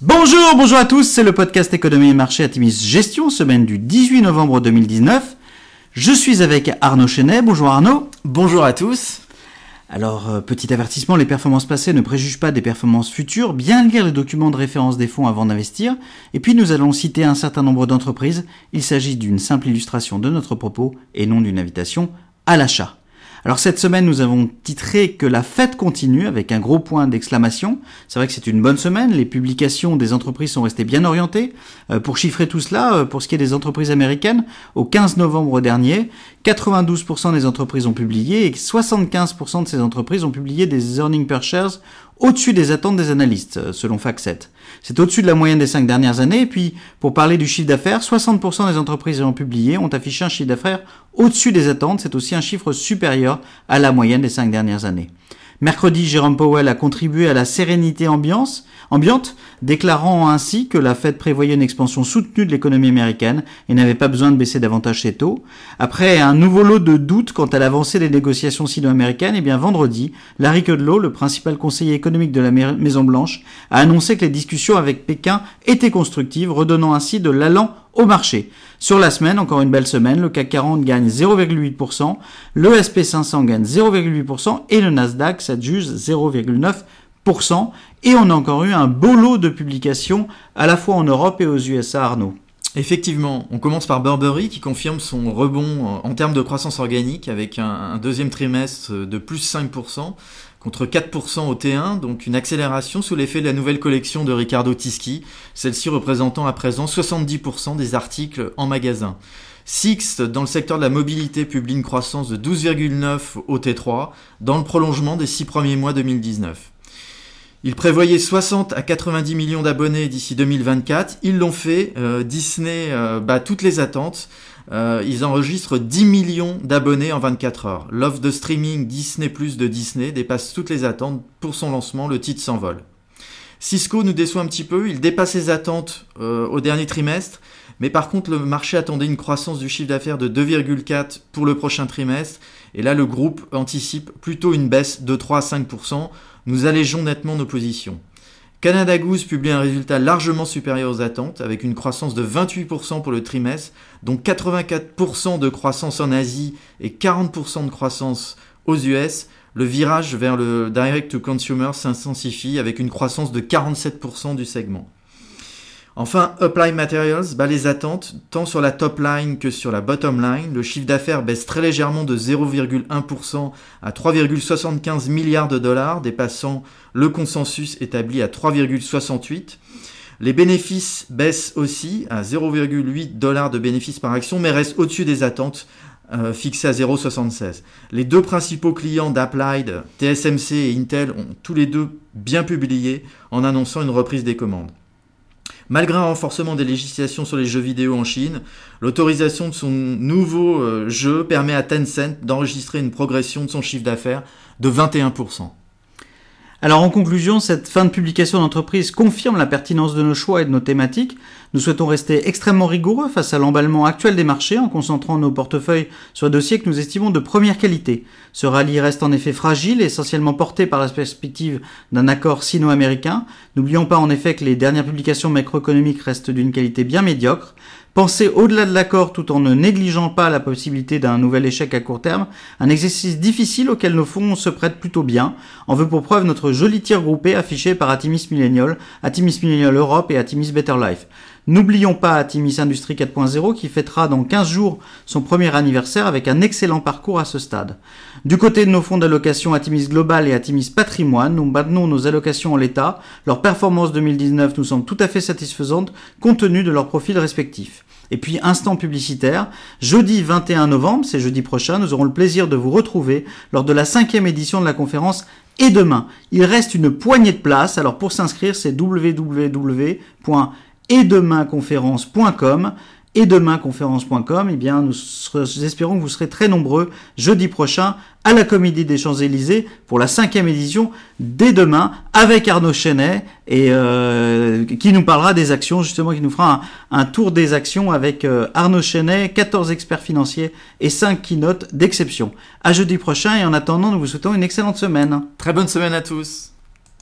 Bonjour, bonjour à tous, c'est le podcast Économie et Marché Atimis Gestion, semaine du 18 novembre 2019. Je suis avec Arnaud Chenet. Bonjour Arnaud. Bonjour à tous. Alors, euh, petit avertissement, les performances passées ne préjugent pas des performances futures. Bien lire les documents de référence des fonds avant d'investir. Et puis, nous allons citer un certain nombre d'entreprises. Il s'agit d'une simple illustration de notre propos et non d'une invitation à l'achat. Alors cette semaine, nous avons titré que la fête continue avec un gros point d'exclamation. C'est vrai que c'est une bonne semaine. Les publications des entreprises sont restées bien orientées. Euh, pour chiffrer tout cela, euh, pour ce qui est des entreprises américaines, au 15 novembre dernier, 92% des entreprises ont publié et 75% de ces entreprises ont publié des earnings per shares au-dessus des attentes des analystes, euh, selon FactSet. C'est au-dessus de la moyenne des cinq dernières années. Et puis, pour parler du chiffre d'affaires, 60% des entreprises ayant publié ont affiché un chiffre d'affaires au-dessus des attentes. C'est aussi un chiffre supérieur à la moyenne des cinq dernières années. Mercredi, Jérôme Powell a contribué à la sérénité ambiante, déclarant ainsi que la Fed prévoyait une expansion soutenue de l'économie américaine et n'avait pas besoin de baisser davantage ses taux. Après un nouveau lot de doutes quant à l'avancée des négociations sino-américaines, et eh bien vendredi, Larry Kudlow, le principal conseiller économique de la Maison Blanche, a annoncé que les discussions avec Pékin étaient constructives, redonnant ainsi de l'allant au marché. Sur la semaine, encore une belle semaine, le CAC 40 gagne 0,8%, le SP500 gagne 0,8% et le Nasdaq s'adjuge 0,9%. Et on a encore eu un beau lot de publications à la fois en Europe et aux USA, Arnaud. Effectivement, on commence par Burberry qui confirme son rebond en termes de croissance organique avec un, deuxième trimestre de plus 5% contre 4% au T1, donc une accélération sous l'effet de la nouvelle collection de Riccardo Tisci, celle-ci représentant à présent 70% des articles en magasin. Six, dans le secteur de la mobilité, publie une croissance de 12,9 au T3 dans le prolongement des six premiers mois 2019. Ils prévoyaient 60 à 90 millions d'abonnés d'ici 2024. Ils l'ont fait. Euh, Disney euh, bat toutes les attentes. Euh, ils enregistrent 10 millions d'abonnés en 24 heures. L'offre de streaming Disney Plus de Disney dépasse toutes les attentes. Pour son lancement, le titre s'envole. Cisco nous déçoit un petit peu. Il dépasse ses attentes au dernier trimestre. Mais par contre, le marché attendait une croissance du chiffre d'affaires de 2,4 pour le prochain trimestre. Et là, le groupe anticipe plutôt une baisse de 3 à 5% nous allégeons nettement nos positions. Canada Goose publie un résultat largement supérieur aux attentes, avec une croissance de 28% pour le trimestre, dont 84% de croissance en Asie et 40% de croissance aux US. Le virage vers le direct-to-consumer s'intensifie avec une croissance de 47% du segment. Enfin, Apply Materials bat les attentes tant sur la top line que sur la bottom line. Le chiffre d'affaires baisse très légèrement de 0,1% à 3,75 milliards de dollars, dépassant le consensus établi à 3,68. Les bénéfices baissent aussi à 0,8 dollars de bénéfices par action, mais restent au-dessus des attentes euh, fixées à 0,76. Les deux principaux clients d'Applied, TSMC et Intel, ont tous les deux bien publié en annonçant une reprise des commandes. Malgré un renforcement des législations sur les jeux vidéo en Chine, l'autorisation de son nouveau euh, jeu permet à Tencent d'enregistrer une progression de son chiffre d'affaires de 21%. Alors en conclusion, cette fin de publication d'entreprise confirme la pertinence de nos choix et de nos thématiques. Nous souhaitons rester extrêmement rigoureux face à l'emballement actuel des marchés en concentrant nos portefeuilles sur des dossiers que nous estimons de première qualité. Ce rallye reste en effet fragile, essentiellement porté par la perspective d'un accord sino-américain. N'oublions pas en effet que les dernières publications macroéconomiques restent d'une qualité bien médiocre. Penser au-delà de l'accord tout en ne négligeant pas la possibilité d'un nouvel échec à court terme, un exercice difficile auquel nos fonds se prêtent plutôt bien, en veut pour preuve notre joli tir groupé affiché par Atimis Millennial, Atimis Millennial Europe et Atimis Better Life. N'oublions pas Atimis Industrie 4.0 qui fêtera dans 15 jours son premier anniversaire avec un excellent parcours à ce stade. Du côté de nos fonds d'allocation Atimis Global et Atimis Patrimoine, nous maintenons nos allocations en l'état. Leur performance 2019 nous semble tout à fait satisfaisante compte tenu de leurs profils respectifs. Et puis, instant publicitaire, jeudi 21 novembre, c'est jeudi prochain, nous aurons le plaisir de vous retrouver lors de la cinquième édition de la conférence et demain. Il reste une poignée de places, alors pour s'inscrire, c'est www et demainconférence.com et demainconférence.com, eh bien, nous, espérons que vous serez très nombreux jeudi prochain à la Comédie des Champs-Élysées pour la cinquième édition dès demain avec Arnaud Chenet et euh, qui nous parlera des actions, justement, qui nous fera un, tour des actions avec euh, Arnaud Chenet, 14 experts financiers et 5 keynotes d'exception. À jeudi prochain et en attendant, nous vous souhaitons une excellente semaine. Très bonne semaine à tous.